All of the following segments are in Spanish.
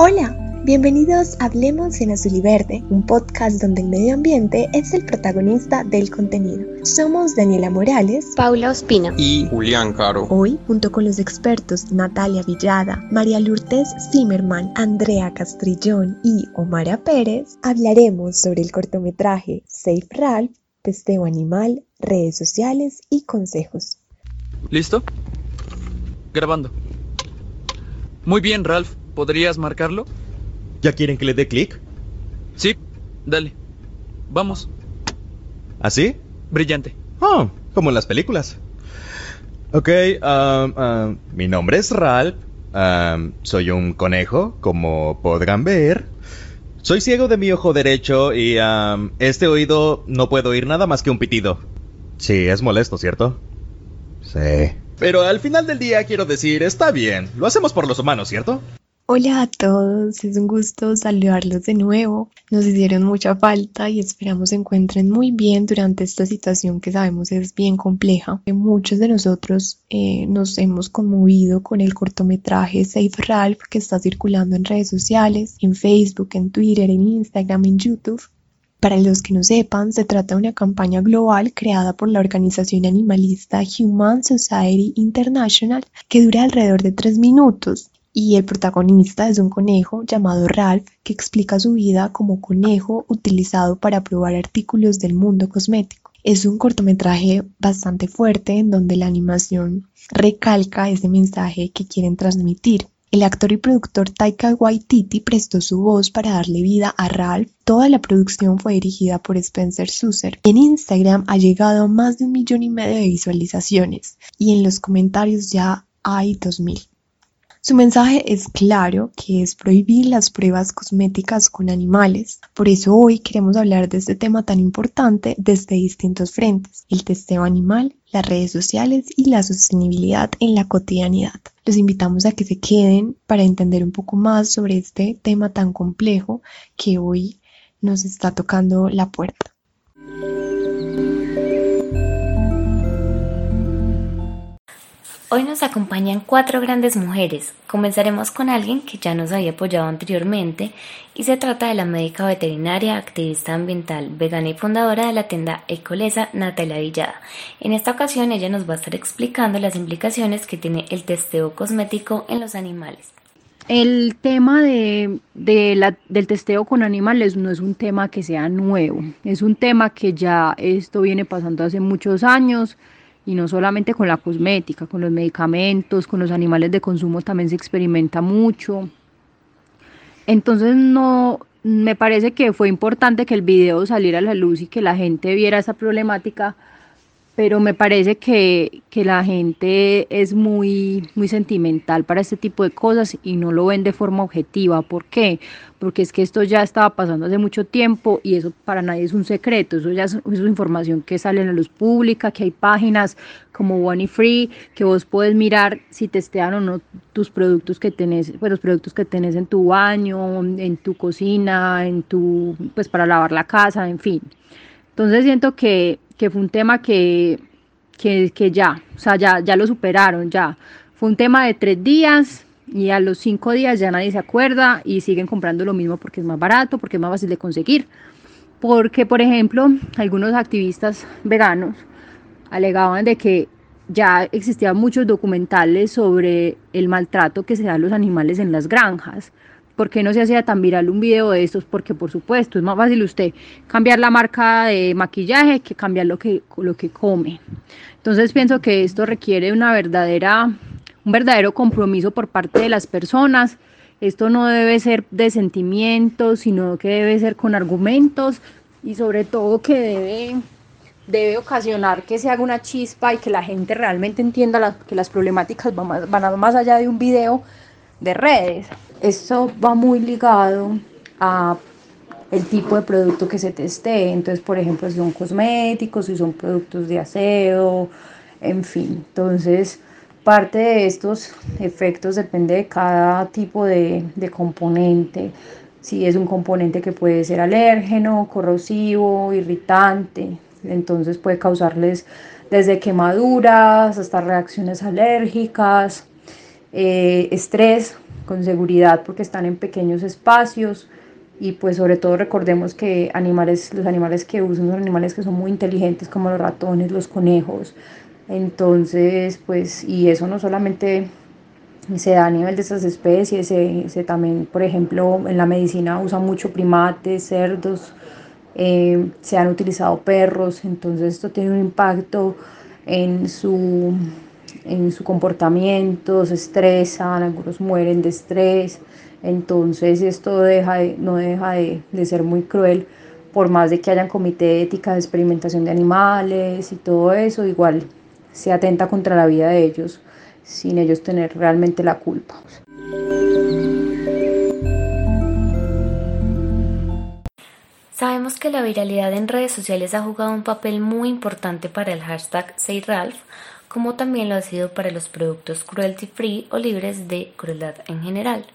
Hola, bienvenidos a Hablemos en Azul y Verde, un podcast donde el medio ambiente es el protagonista del contenido. Somos Daniela Morales, Paula Ospina y Julián Caro. Hoy, junto con los expertos Natalia Villada, María Lourdes Zimmerman, Andrea Castrillón y Omara Pérez, hablaremos sobre el cortometraje Safe Ralph, testeo animal, redes sociales y consejos. ¿Listo? Grabando. Muy bien, Ralph. ¿Podrías marcarlo? ¿Ya quieren que le dé clic? Sí, dale. Vamos. ¿Así? Brillante. Oh, como en las películas. Ok, um, um, mi nombre es Ralph. Um, soy un conejo, como podrán ver. Soy ciego de mi ojo derecho y este oído no puedo oír nada más que un pitido. Sí, es molesto, ¿cierto? Sí. Pero al final del día quiero decir, está bien, lo hacemos por los humanos, ¿cierto? Hola a todos, es un gusto saludarlos de nuevo. Nos hicieron mucha falta y esperamos se encuentren muy bien durante esta situación que sabemos es bien compleja. Muchos de nosotros eh, nos hemos conmovido con el cortometraje Safe Ralph que está circulando en redes sociales, en Facebook, en Twitter, en Instagram, en YouTube. Para los que no sepan, se trata de una campaña global creada por la organización animalista Human Society International que dura alrededor de tres minutos y el protagonista es un conejo llamado Ralph que explica su vida como conejo utilizado para probar artículos del mundo cosmético. Es un cortometraje bastante fuerte en donde la animación recalca ese mensaje que quieren transmitir. El actor y productor Taika Waititi prestó su voz para darle vida a Ralph. Toda la producción fue dirigida por Spencer Susser. En Instagram ha llegado a más de un millón y medio de visualizaciones y en los comentarios ya hay 2000. Su mensaje es claro, que es prohibir las pruebas cosméticas con animales. Por eso hoy queremos hablar de este tema tan importante desde distintos frentes, el testeo animal, las redes sociales y la sostenibilidad en la cotidianidad. Los invitamos a que se queden para entender un poco más sobre este tema tan complejo que hoy nos está tocando la puerta. Hoy nos acompañan cuatro grandes mujeres. Comenzaremos con alguien que ya nos había apoyado anteriormente y se trata de la médica veterinaria, activista ambiental, vegana y fundadora de la tienda Ecolesa, Natalia Villada. En esta ocasión ella nos va a estar explicando las implicaciones que tiene el testeo cosmético en los animales. El tema de, del testeo con animales no es un tema que sea nuevo, es un tema que ya esto viene pasando hace muchos años y no solamente con la cosmética, con los medicamentos, con los animales de consumo también se experimenta mucho. Entonces no me parece que fue importante que el video saliera a la luz y que la gente viera esa problemática pero me parece que, la gente es muy, muy sentimental para este tipo de cosas y no lo ven de forma objetiva. ¿Por qué? Porque es que esto ya estaba pasando hace mucho tiempo y eso para nadie es un secreto, eso ya es, información que sale a la luz pública, que hay páginas como One Free, que vos puedes mirar si testean o no tus productos que tenés, pues los productos que tenés en tu baño, en tu cocina, en tu, pues para lavar la casa, en fin. Entonces siento que que fue un tema que, que, ya, o sea, ya, ya lo superaron, ya. Fue un tema de tres días y a los cinco días ya nadie se acuerda y siguen comprando lo mismo porque es más barato, porque es más fácil de conseguir. Porque, por ejemplo, algunos activistas veganos alegaban de que ya existían muchos documentales sobre el maltrato que se da a los animales en las granjas. ¿Por qué no se hacía tan viral un video de estos? Porque por supuesto es más fácil usted cambiar la marca de maquillaje que cambiar lo que, lo que come. Entonces pienso que esto requiere una verdadera, un verdadero compromiso por parte de las personas. Esto no debe ser de sentimientos, sino que debe ser con argumentos y sobre todo que debe, debe ocasionar que se haga una chispa y que la gente realmente entienda que las problemáticas van más, van más allá de un video de redes. Esto va muy ligado a el tipo de producto que se teste. Entonces, por ejemplo, si son cosméticos, si son productos de aseo, en fin. Entonces, parte de estos efectos depende de cada tipo de, de componente. Si es un componente que puede ser alérgeno, corrosivo, irritante, entonces puede causarles desde quemaduras hasta reacciones alérgicas, eh, estrés, con seguridad porque están en pequeños espacios y pues sobre todo recordemos que animales, los animales que usan son animales que son muy inteligentes como los ratones, los conejos, entonces pues y eso no solamente se da a nivel de estas especies, se, también por ejemplo en la medicina usan mucho primates, cerdos, eh, se han utilizado perros, entonces esto tiene un impacto en su, en su comportamiento, se estresan, algunos mueren de estrés, entonces esto deja no deja de, ser muy cruel, por más de que hayan comité de ética de experimentación de animales y todo eso, igual se atenta contra la vida de ellos sin ellos tener realmente la culpa. Sabemos que la viralidad en redes sociales ha jugado un papel muy importante para el hashtag SayRalph, como también lo ha sido para los productos cruelty free o libres de crueldad en general.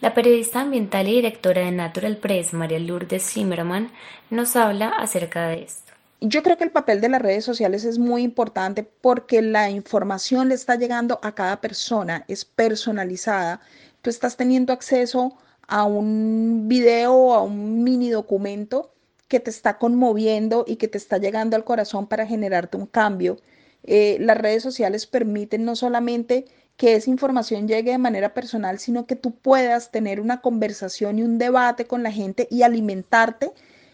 La periodista ambiental y directora de Natural Press, María Lourdes Zimmerman, nos habla acerca de esto. Yo creo que el papel de las redes sociales es muy importante porque la información le está llegando a cada persona, es personalizada. Tú estás teniendo acceso a un video a un mini documento que te está conmoviendo y que te está llegando al corazón para generarte un cambio. Eh, las redes sociales permiten no solamente que esa información llegue de manera personal, sino que tú puedas tener una conversación y un debate con la gente y alimentarte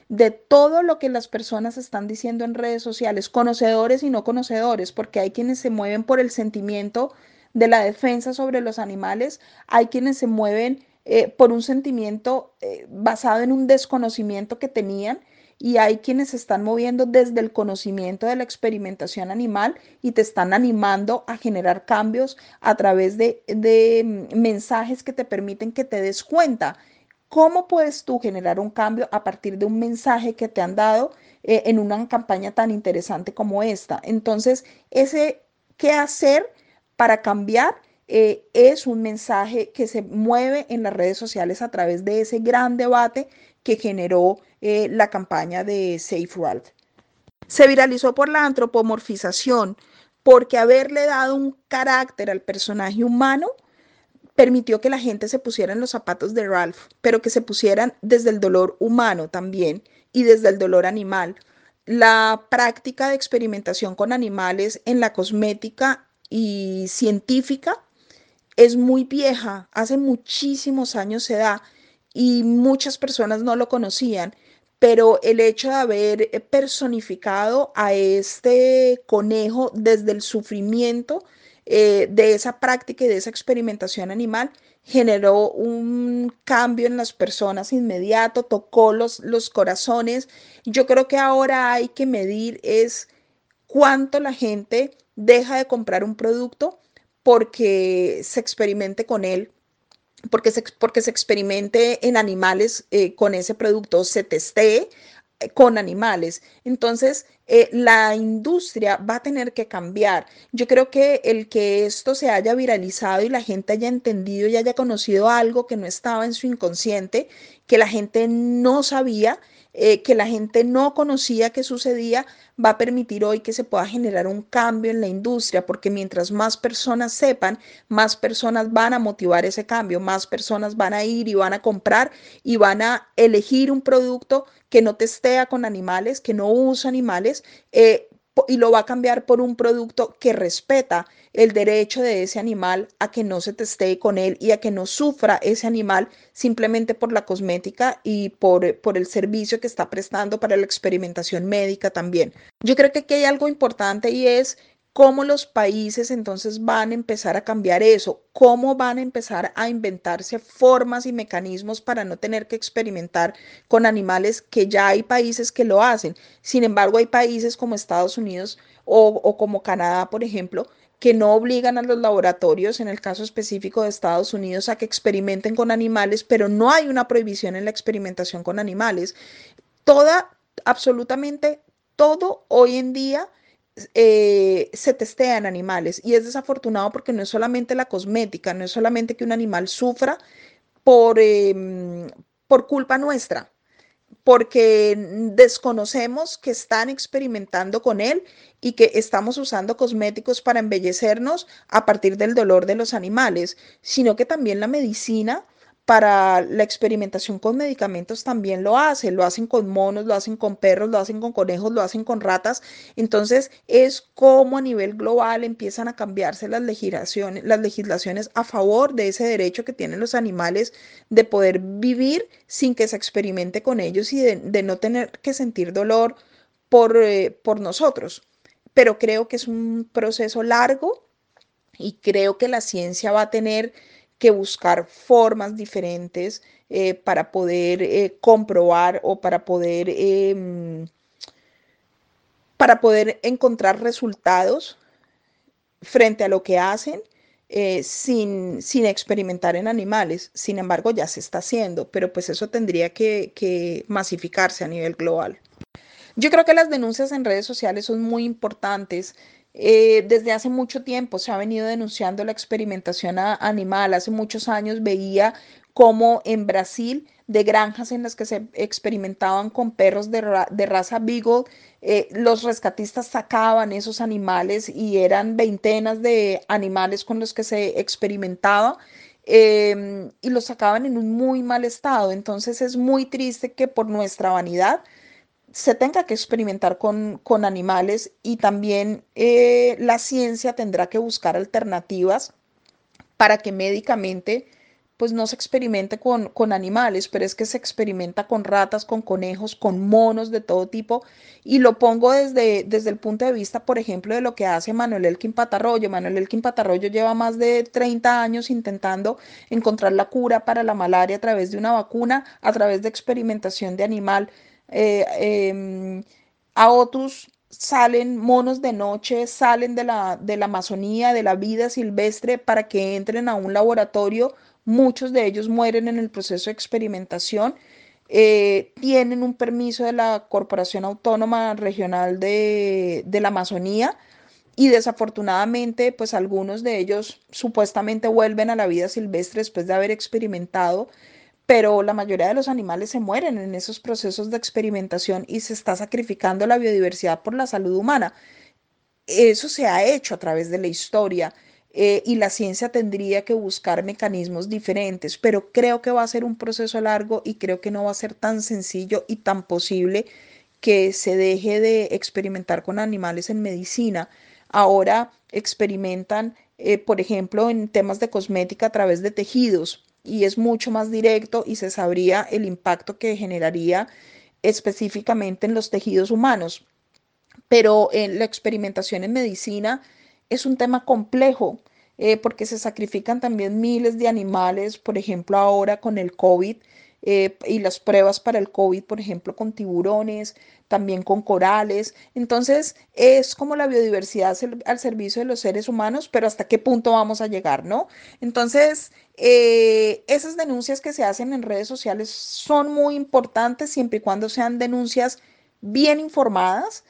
de todo lo que las personas están diciendo en redes sociales, conocedores y no conocedores, porque hay quienes se mueven por el sentimiento de la defensa sobre los animales, hay quienes se mueven eh, por un sentimiento eh, basado en un desconocimiento que tenían y hay quienes se están moviendo desde el conocimiento de la experimentación animal y te están animando a generar cambios a través de, mm, mensajes que te permiten que te des cuenta. ¿Cómo puedes tú generar un cambio a partir de un mensaje que te han dado eh, en una campaña tan interesante como esta? Entonces, ese qué hacer para cambiar eh, es un mensaje que se mueve en las redes sociales a través de ese gran debate que generó eh, la campaña de Safe Ralph. Se viralizó por la antropomorfización, porque haberle dado un carácter al personaje humano permitió que la gente se pusiera en los zapatos de Ralph, pero que se pusieran desde el dolor humano también y desde el dolor animal. La práctica de experimentación con animales en la cosmética y científica es muy vieja, hace muchísimos años se da y muchas personas no lo conocían, pero el hecho de haber eh, personificado a este conejo desde el sufrimiento eh, de esa práctica y de esa experimentación animal generó un cambio en las personas inmediato, tocó los, los corazones. Yo creo que ahora hay que medir es cuánto la gente deja de comprar un producto porque se experimente con él porque se, porque se experimente en animales eh, con ese producto, se testee eh, con animales. Entonces, eh, la industria va a tener que cambiar. Yo creo que el que esto se haya viralizado y la gente haya entendido y haya conocido algo que no estaba en su inconsciente, que la gente no sabía, eh, que la gente no conocía que sucedía, va a permitir hoy que se pueda generar un cambio en la industria, porque mientras más personas sepan, más personas van a motivar ese cambio, más personas van a ir y van a comprar y van a elegir un producto que no testea con animales, que no usa animales. Eh, y lo va a cambiar por un producto que respeta el derecho de ese animal a que no se testee con él y a que no sufra ese animal simplemente por la cosmética y por, por el servicio que está prestando para la experimentación médica también. Yo creo que aquí hay algo importante y es cómo los países entonces van a empezar a cambiar eso, cómo van a empezar a inventarse formas y mecanismos para no tener que experimentar con animales que ya hay países que lo hacen. Sin embargo, hay países como Estados Unidos o, como Canadá, por ejemplo, que no obligan a los laboratorios, en el caso específico de Estados Unidos, a que experimenten con animales, pero no hay una prohibición en la experimentación con animales. Toda, absolutamente todo hoy en día eh, se testean animales y es desafortunado porque no es solamente la cosmética, no es solamente que un animal sufra por, em, por culpa nuestra, porque desconocemos que están experimentando con él y que estamos usando cosméticos para embellecernos a partir del dolor de los animales, sino que también la medicina para la experimentación con medicamentos también lo hacen, lo hacen con monos, lo hacen con perros, lo hacen con conejos, lo hacen con ratas. Entonces es como a nivel global empiezan a cambiarse las legislaciones, las legislaciones a favor de ese derecho que tienen los animales de poder vivir sin que se experimente con ellos y de, no tener que sentir dolor por, eh, por nosotros. Pero creo que es un proceso largo y creo que la ciencia va a tener que buscar formas diferentes eh, para poder eh, comprobar o para poder, em, para poder encontrar resultados frente a lo que hacen eh, sin, sin, experimentar en animales. Sin embargo, ya se está haciendo, pero pues eso tendría que, que masificarse a nivel global. Yo creo que las denuncias en redes sociales son muy importantes eh, desde hace mucho tiempo se ha venido denunciando la experimentación animal. Hace muchos años veía cómo en Brasil, de granjas en las que se experimentaban con perros de, raza Beagle, eh, los rescatistas sacaban esos animales y eran veintenas de animales con los que se experimentaba. Em, y los sacaban en un muy mal estado. Entonces es muy triste que por nuestra vanidad se tenga que experimentar con, animales y también eh, la ciencia tendrá que buscar alternativas para que médicamente pues no se experimente con, con, animales, pero es que se experimenta con ratas, con conejos, con monos de todo tipo. Y lo pongo desde, desde el punto de vista, por ejemplo, de lo que hace Manuel Elkin Patarroyo. Manuel Elkin Patarroyo lleva más de 30 años intentando encontrar la cura para la malaria a través de una vacuna, a través de experimentación de animal. Eh, em, a otros salen monos de noche, salen de la, de la Amazonía, de la vida silvestre, para que entren a un laboratorio. Muchos de ellos mueren en el proceso de experimentación. Eh, tienen un permiso de la Corporación Autónoma Regional de, de la Amazonía y desafortunadamente pues algunos de ellos supuestamente vuelven a la vida silvestre después de haber experimentado pero la mayoría de los animales se mueren en esos procesos de experimentación y se está sacrificando la biodiversidad por la salud humana. Eso se ha hecho a través de la historia eh, y la ciencia tendría que buscar mecanismos diferentes, pero creo que va a ser un proceso largo y creo que no va a ser tan sencillo y tan posible que se deje de experimentar con animales en medicina. Ahora experimentan, eh, por ejemplo, en temas de cosmética a través de tejidos y es mucho más directo y se sabría el impacto que generaría específicamente en los tejidos humanos. Pero en la experimentación en medicina es un tema complejo eh, porque se sacrifican también miles de animales, por ejemplo ahora con el COVID eh, y las pruebas para el COVID, por ejemplo, con tiburones, también con corales. Entonces, es como la biodiversidad al servicio de los seres humanos, pero hasta qué punto vamos a llegar, ¿no? Entonces, eh, esas denuncias que se hacen en redes sociales son muy importantes siempre y cuando sean denuncias bien informadas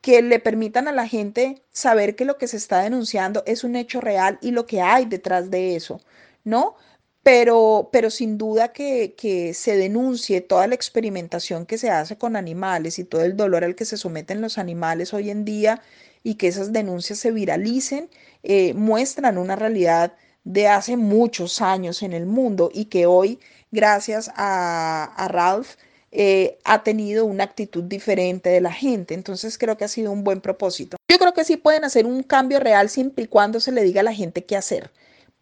que le permitan a la gente saber que lo que se está denunciando es un hecho real y lo que hay detrás de eso, ¿no? Pero, pero sin duda que, que, se denuncie toda la experimentación que se hace con animales y todo el dolor al que se someten los animales hoy en día y que esas denuncias se viralicen, eh, muestran una realidad de hace muchos años en el mundo y que hoy, gracias a, Ralph, eh, ha tenido una actitud diferente de la gente. Entonces creo que ha sido un buen propósito. Yo creo que sí pueden hacer un cambio real siempre y cuando se le diga a la gente qué hacer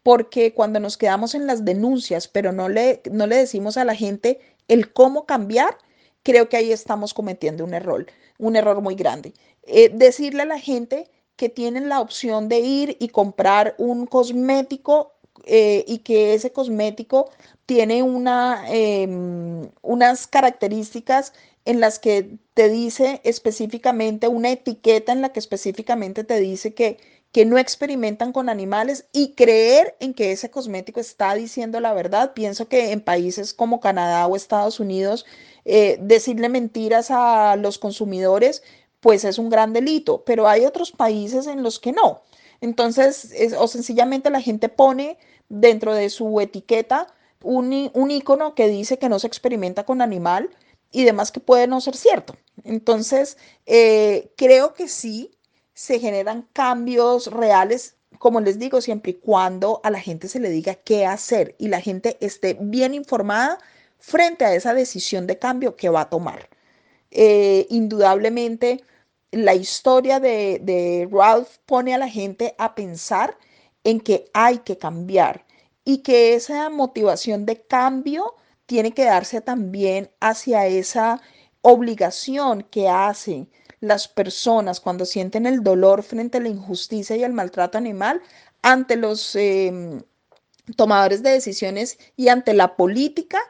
porque cuando nos quedamos en las denuncias, pero no le, no le decimos a la gente el cómo cambiar, creo que ahí estamos cometiendo un error, un error muy grande. Eh, decirle a la gente que tienen la opción de ir y comprar un cosmético eh, y que ese cosmético tiene una, em, unas características en las que te dice específicamente, una etiqueta en la que específicamente te dice que que no experimentan con animales y creer en que ese cosmético está diciendo la verdad. Pienso que en países como Canadá o Estados Unidos, eh, decirle mentiras a los consumidores, pues es un gran delito, pero hay otros países en los que no. Entonces, o sencillamente la gente pone dentro de su etiqueta un, un icono que dice que no se experimenta con animal y demás que puede no ser cierto. Entonces, eh, creo que sí se generan cambios reales, como les digo, siempre y cuando a la gente se le diga qué hacer y la gente esté bien informada frente a esa decisión de cambio que va a tomar. Eh, indudablemente, la historia de, de Ralph pone a la gente a pensar en que hay que cambiar y que esa motivación de cambio tiene que darse también hacia esa obligación que hacen las personas cuando sienten el dolor frente a la injusticia y el maltrato animal ante los em, tomadores de decisiones y ante la política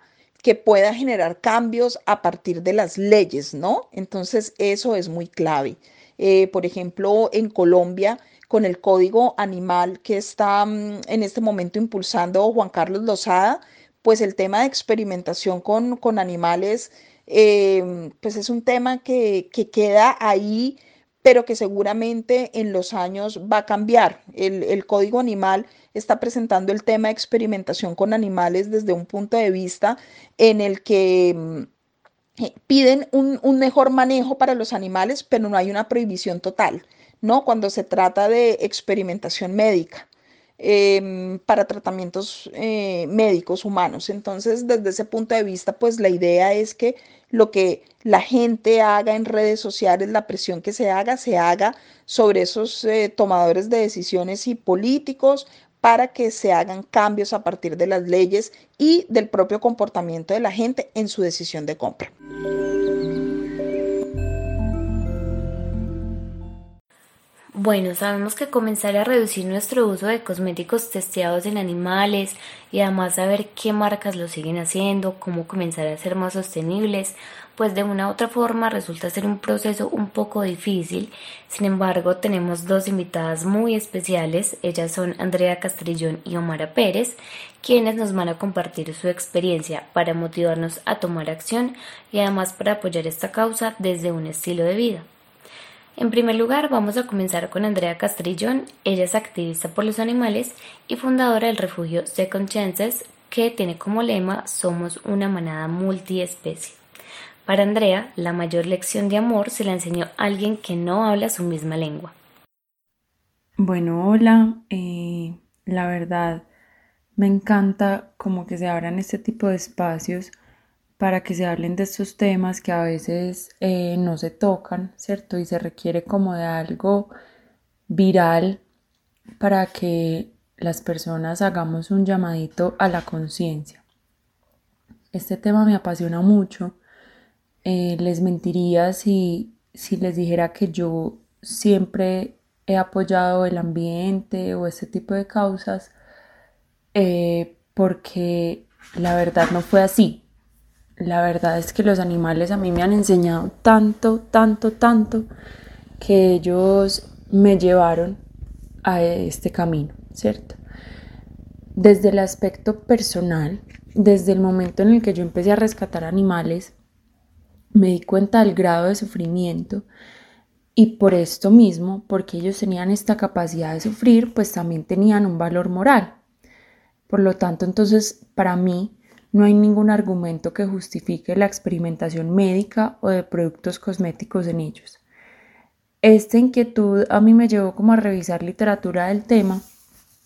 que pueda generar cambios a partir de las leyes, ¿no? Entonces eso es muy clave. Eh, por ejemplo, en Colombia, con el código animal que está mm, en este momento impulsando Juan Carlos Lozada, pues el tema de experimentación con, con animales Em, pues es un tema que, queda ahí, pero que seguramente en los años va a cambiar. El, código animal está presentando el tema de experimentación con animales desde un punto de vista en el que mm, eh, piden un, un, mejor manejo para los animales, pero no hay una prohibición total, ¿no? Cuando se trata de experimentación médica. Em, para tratamientos eh, médicos humanos. Entonces, desde ese punto de vista, pues la idea es que lo que la gente haga en redes sociales, la presión que se haga, se haga sobre esos eh, tomadores de decisiones y políticos para que se hagan cambios a partir de las leyes y del propio comportamiento de la gente en su decisión de compra. Bueno, sabemos que comenzar a reducir nuestro uso de cosméticos testeados en animales y además saber qué marcas lo siguen haciendo, cómo comenzar a ser más sostenibles, pues de una u otra forma resulta ser un proceso un poco difícil. Sin embargo, tenemos dos invitadas muy especiales, ellas son Andrea Castrillón y Omara Pérez, quienes nos van a compartir su experiencia para motivarnos a tomar acción y además para apoyar esta causa desde un estilo de vida. En primer lugar, vamos a comenzar con Andrea Castrillón. Ella es activista por los animales y fundadora del refugio Second Chances, que tiene como lema Somos una manada multiespecie. Para Andrea, la mayor lección de amor se la enseñó alguien que no habla su misma lengua. Bueno, hola. Eh, la verdad, me encanta como que se abran este tipo de espacios para que se hablen de estos temas que a veces eh, no se tocan, ¿cierto? Y se requiere como de algo viral para que las personas hagamos un llamadito a la conciencia. Este tema me apasiona mucho. Eh, les mentiría si, si les dijera que yo siempre he apoyado el ambiente o este tipo de causas, eh, porque la verdad no fue así la verdad es que los animales a mí me han enseñado tanto, tanto, tanto, que ellos me llevaron a este camino, ¿cierto? Desde el aspecto personal, desde el momento en el que yo empecé a rescatar animales, me di cuenta del grado de sufrimiento y por esto mismo, porque ellos tenían esta capacidad de sufrir, pues también tenían un valor moral. Por lo tanto, entonces, para mí, no hay ningún argumento que justifique la experimentación médica o de productos cosméticos en ellos. Esta inquietud a mí me llevó como a revisar literatura del tema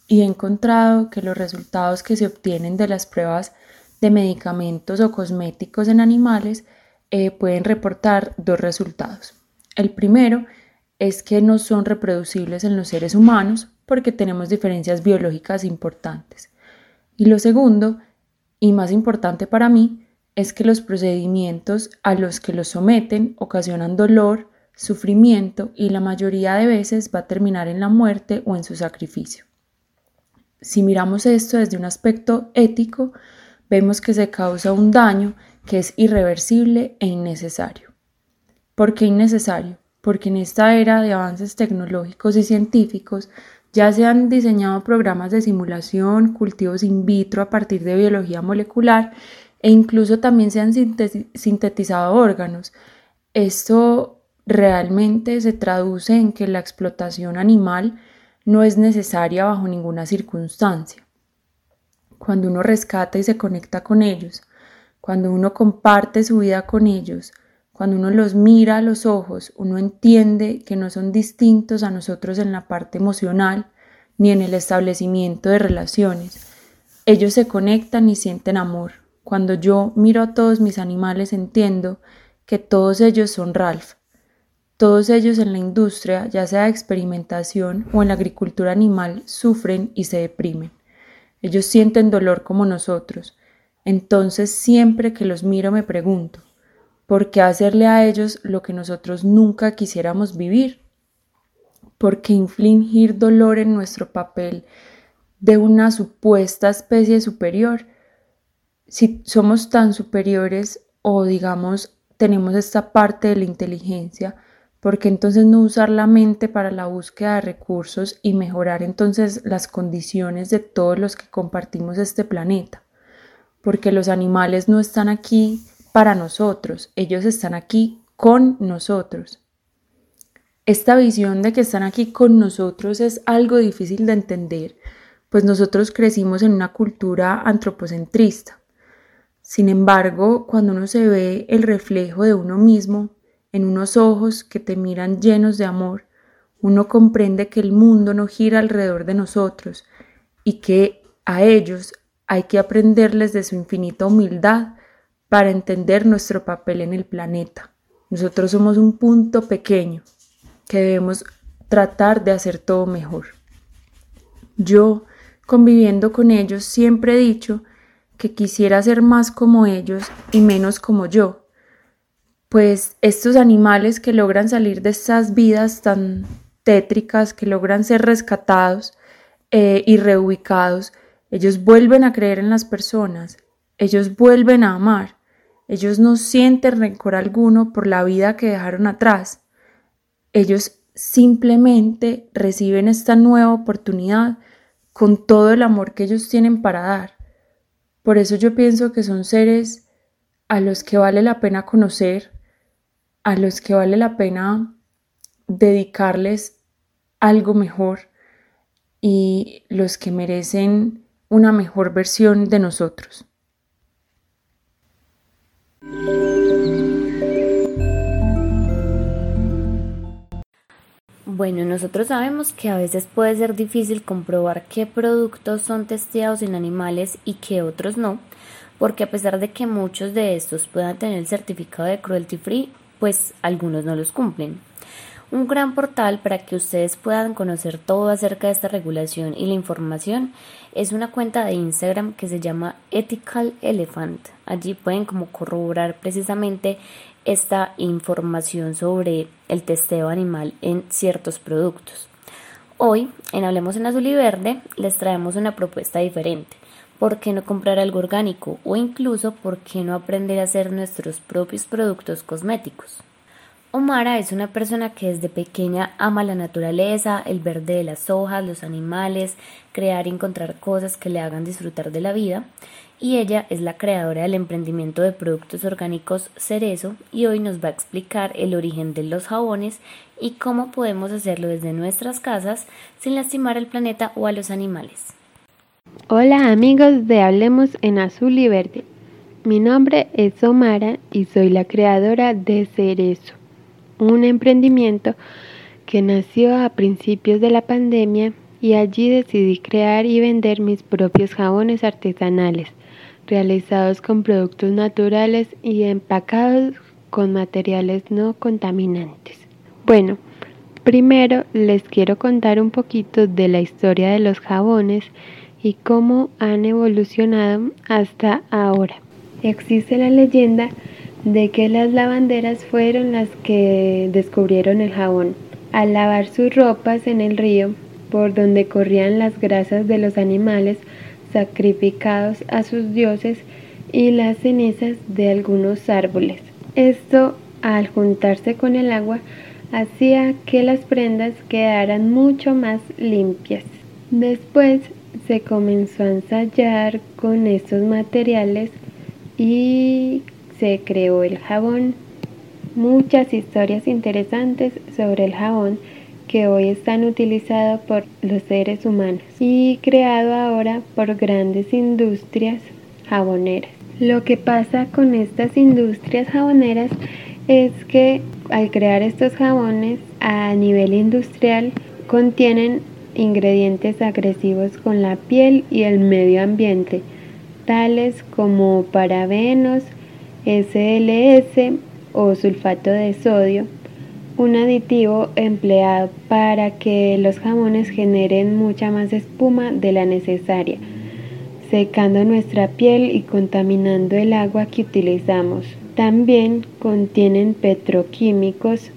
y he encontrado que los resultados que se obtienen de las pruebas de medicamentos o cosméticos en animales eh, pueden reportar dos resultados. El primero es que no son reproducibles en los seres humanos porque tenemos diferencias biológicas importantes. Y lo segundo y más importante para mí es que los procedimientos a los que los someten ocasionan dolor, sufrimiento y la mayoría de veces va a terminar en la muerte o en su sacrificio. Si miramos esto desde un aspecto ético, vemos que se causa un daño que es irreversible e innecesario. ¿Por qué innecesario? Porque en esta era de avances tecnológicos y científicos ya se han diseñado programas de simulación, cultivos in vitro a partir de biología molecular e incluso también se han sintetizado órganos. Esto realmente se traduce en que la explotación animal no es necesaria bajo ninguna circunstancia. Cuando uno rescata y se conecta con ellos, cuando uno comparte su vida con ellos, cuando uno los mira a los ojos, uno entiende que no son distintos a nosotros en la parte emocional ni en el establecimiento de relaciones. Ellos se conectan y sienten amor. Cuando yo miro a todos mis animales entiendo que todos ellos son Ralph. Todos ellos en la industria, ya sea de experimentación o en la agricultura animal, sufren y se deprimen. Ellos sienten dolor como nosotros, entonces siempre que los miro me pregunto, ¿por qué hacerle a ellos lo que nosotros nunca quisiéramos vivir? ¿Por qué infligir dolor en nuestro papel de una supuesta especie superior? Si somos tan superiores o digamos tenemos esta parte de la inteligencia, ¿por qué entonces no usar la mente para la búsqueda de recursos y mejorar entonces las condiciones de todos los que compartimos este planeta? porque los animales no están aquí para nosotros, ellos están aquí con nosotros. Esta visión de que están aquí con nosotros es algo difícil de entender, pues nosotros crecimos en una cultura antropocentrista. Sin embargo, cuando uno se ve el reflejo de uno mismo en unos ojos que te miran llenos de amor, uno comprende que el mundo no gira alrededor de nosotros y que a ellos hay que aprenderles de su infinita humildad para entender nuestro papel en el planeta. Nosotros somos un punto pequeño que debemos tratar de hacer todo mejor. Yo, conviviendo con ellos, siempre he dicho que quisiera ser más como ellos y menos como yo, pues estos animales que logran salir de estas vidas tan tétricas, que logran ser rescatados eh, y reubicados, ellos vuelven a creer en las personas, ellos vuelven a amar, ellos no sienten rencor alguno por la vida que dejaron atrás, ellos simplemente reciben esta nueva oportunidad con todo el amor que ellos tienen para dar. Por eso yo pienso que son seres a los que vale la pena conocer, a los que vale la pena dedicarles algo mejor y los que merecen una mejor versión de nosotros. Bueno, nosotros sabemos que a veces puede ser difícil comprobar qué productos son testeados en animales y qué otros no, porque a pesar de que muchos de estos puedan tener el certificado de cruelty free, pues algunos no los cumplen un gran portal para que ustedes puedan conocer todo acerca de esta regulación y la información es una cuenta de Instagram que se llama Ethical Elephant. Allí pueden corroborar precisamente esta información sobre el testeo animal en ciertos productos. Hoy, en Hablemos en Azul y Verde, les traemos una propuesta diferente. ¿Por qué no comprar algo orgánico? O incluso, ¿por qué no aprender a hacer nuestros propios productos cosméticos? Omara es una persona que desde pequeña ama la naturaleza, el verde de las hojas, los animales, crear y encontrar cosas que le hagan disfrutar de la vida. Y ella es la creadora del emprendimiento de productos orgánicos Cerezo y hoy nos va a explicar el origen de los jabones y cómo podemos hacerlo desde nuestras casas sin lastimar al planeta o a los animales. Hola amigos de Hablemos en Azul y Verde. Mi nombre es Omara y soy la creadora de Cerezo un emprendimiento que nació a principios de la pandemia y allí decidí crear y vender mis propios jabones artesanales, realizados con productos naturales y empacados con materiales no contaminantes. Bueno, primero les quiero contar un poquito de la historia de los jabones y cómo han evolucionado hasta ahora. Existe la leyenda de que las lavanderas fueron las que descubrieron el jabón. Al lavar sus ropas en el río, por donde corrían las grasas de los animales sacrificados a sus dioses y las cenizas de algunos árboles. Esto, al juntarse con el agua, hacía que las prendas quedaran mucho más limpias. Después se comenzó a ensayar con estos materiales y se creó el jabón. Muchas historias interesantes sobre el jabón que hoy están utilizados por los seres humanos y creado ahora por grandes industrias jaboneras. Lo que pasa con estas industrias jaboneras es que al crear estos jabones a nivel industrial contienen ingredientes agresivos con la piel y el medio ambiente, tales como parabenos, SLS o sulfato de sodio, un aditivo empleado para que los jamones generen mucha más espuma de la necesaria, secando nuestra piel y contaminando el agua que utilizamos. También contienen petroquímicos,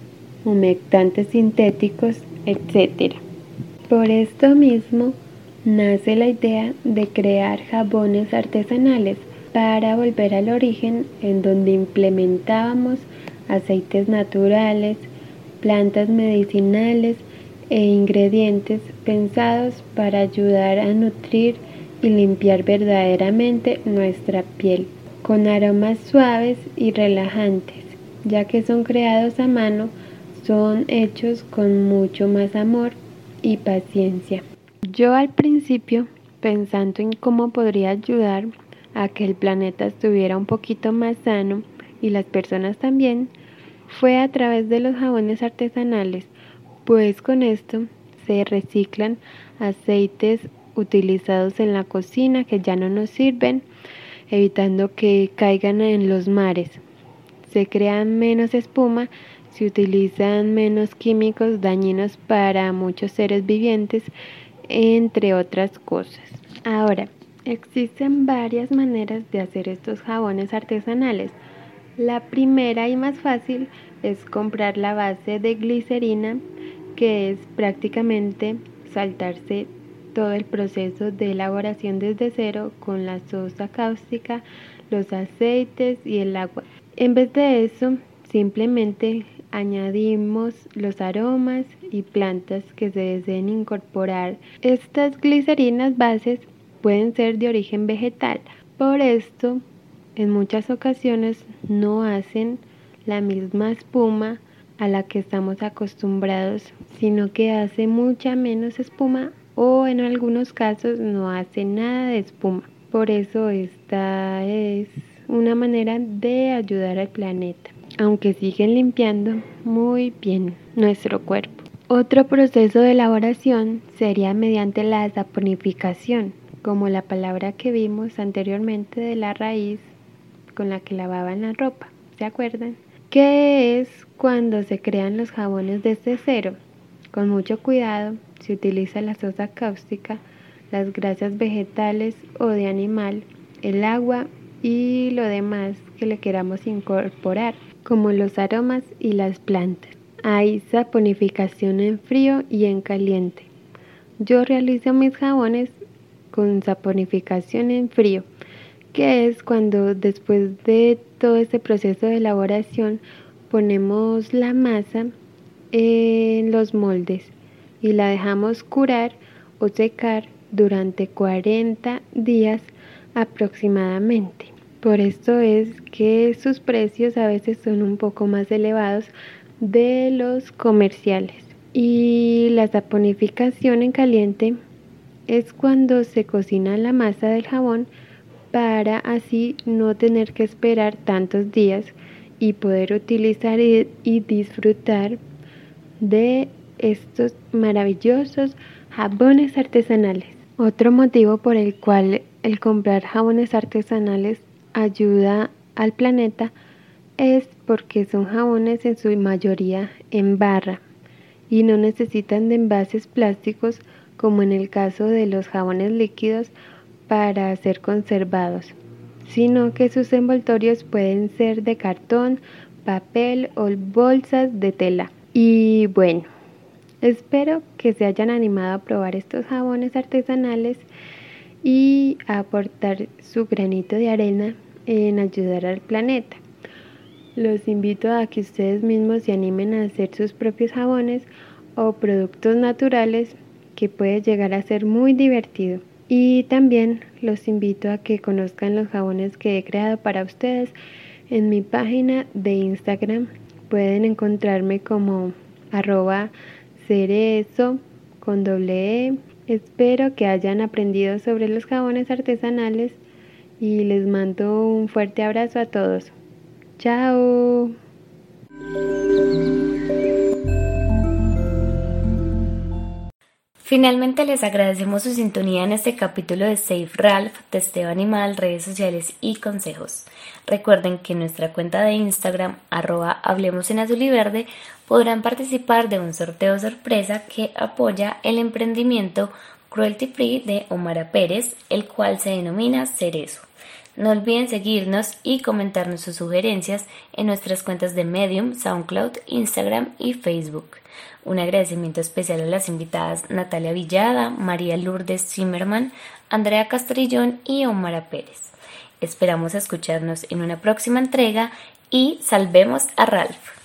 humectantes sintéticos, etc. Por esto mismo nace la idea de crear jabones artesanales para volver al origen en donde implementábamos aceites naturales, plantas medicinales e ingredientes pensados para ayudar a nutrir y limpiar verdaderamente nuestra piel con aromas suaves y relajantes, ya que son creados a mano, son hechos con mucho más amor y paciencia. Yo al principio, pensando en cómo podría ayudar a que el planeta estuviera un poquito más sano y las personas también, fue a través de los jabones artesanales, pues con esto se reciclan aceites utilizados en la cocina que ya no nos sirven evitando que caigan en los mares. Se crea menos espuma, se utilizan menos químicos dañinos para muchos seres vivientes, entre otras cosas. Ahora, existen varias maneras de hacer estos jabones artesanales. La primera y más fácil es comprar la base de glicerina, que es prácticamente saltarse todo el proceso de elaboración desde cero con la sosa cáustica, los aceites y el agua. En vez de eso, simplemente añadimos los aromas y plantas que se deseen incorporar. Estas glicerinas bases pueden ser de origen vegetal. Por esto, en muchas ocasiones no hacen la misma espuma a la que estamos acostumbrados, sino que hace mucha menos espuma o en algunos casos no hace nada de espuma. Por eso esta es una manera de ayudar al planeta, aunque siguen limpiando muy bien nuestro cuerpo. Otro proceso de elaboración sería mediante la saponificación, como la palabra que vimos anteriormente de la raíz con la que lavaban la ropa, ¿se acuerdan? Que es cuando se crean los jabones desde cero, con mucho cuidado se utiliza la sosa cáustica, las grasas vegetales o de animal, el agua y lo demás que le queramos incorporar, como los aromas y las plantas. Hay saponificación en frío y en caliente. Yo realizo mis jabones con saponificación en frío, que es cuando después de todo este proceso de elaboración ponemos la masa en los moldes y la dejamos curar o secar durante 40 días aproximadamente. Por esto es que sus precios a veces son un poco más elevados de los comerciales. Y la saponificación en caliente es cuando se cocina la masa del jabón para así no tener que esperar tantos días y poder utilizar y disfrutar de estos maravillosos jabones artesanales. Otro motivo por el cual el comprar jabones artesanales ayuda al planeta es porque son jabones en su mayoría en barra y no necesitan de envases plásticos como en el caso de los jabones líquidos para ser conservados, sino que sus envoltorios pueden ser de cartón, papel o bolsas de tela. Y bueno, Espero que se hayan animado a probar estos jabones artesanales y a aportar su granito de arena en ayudar al planeta. Los invito a que ustedes mismos se animen a hacer sus propios jabones o productos naturales que puede llegar a ser muy divertido. Y también los invito a que conozcan los jabones que he creado para ustedes en mi página de Instagram. Pueden encontrarme como arroba Cerezo con doble E. Espero que hayan aprendido sobre los jabones artesanales y les mando un fuerte abrazo a todos. Chao. Finalmente les agradecemos su sintonía en este capítulo de Safe Ralph, Testeo Animal, redes sociales y consejos. Recuerden que en nuestra cuenta de Instagram, arroba Hablemos en Azul y Verde, podrán participar de un sorteo sorpresa que apoya el emprendimiento Cruelty Free de Omara Pérez, el cual se denomina Cerezo. No olviden seguirnos y comentarnos sus sugerencias en nuestras cuentas de Medium, SoundCloud, Instagram y Facebook. Un agradecimiento especial a las invitadas Natalia Villada, María Lourdes Zimmerman, Andrea Castrillón y Omara Pérez. Esperamos escucharnos en una próxima entrega y salvemos a Ralph.